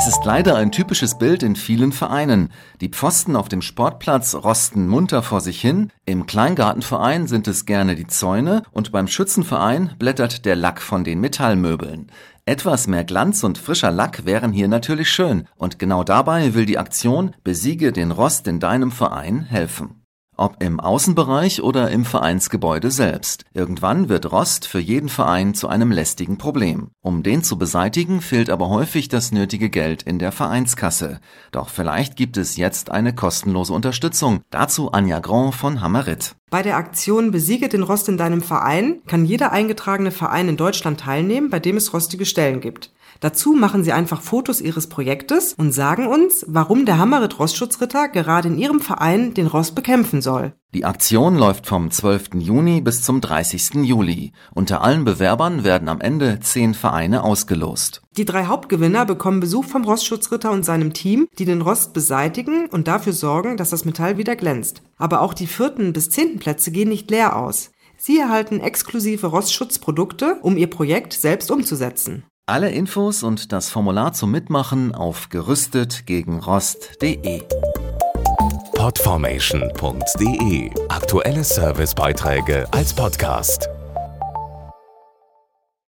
Es ist leider ein typisches Bild in vielen Vereinen. Die Pfosten auf dem Sportplatz rosten munter vor sich hin, im Kleingartenverein sind es gerne die Zäune und beim Schützenverein blättert der Lack von den Metallmöbeln. Etwas mehr Glanz und frischer Lack wären hier natürlich schön und genau dabei will die Aktion Besiege den Rost in deinem Verein helfen ob im Außenbereich oder im Vereinsgebäude selbst. Irgendwann wird Rost für jeden Verein zu einem lästigen Problem. Um den zu beseitigen, fehlt aber häufig das nötige Geld in der Vereinskasse. Doch vielleicht gibt es jetzt eine kostenlose Unterstützung. Dazu Anja Grand von Hammerit. Bei der Aktion Besiege den Rost in deinem Verein kann jeder eingetragene Verein in Deutschland teilnehmen, bei dem es rostige Stellen gibt. Dazu machen sie einfach Fotos ihres Projektes und sagen uns, warum der Hammerit Rostschutzritter gerade in ihrem Verein den Rost bekämpfen soll. Die Aktion läuft vom 12. Juni bis zum 30. Juli. Unter allen Bewerbern werden am Ende zehn Vereine ausgelost. Die drei Hauptgewinner bekommen Besuch vom Rostschutzritter und seinem Team, die den Rost beseitigen und dafür sorgen, dass das Metall wieder glänzt. Aber auch die vierten bis zehnten Plätze gehen nicht leer aus. Sie erhalten exklusive Rostschutzprodukte, um ihr Projekt selbst umzusetzen. Alle Infos und das Formular zum Mitmachen auf gerüstetgegenrost.de. Podformation.de Aktuelle Servicebeiträge als Podcast.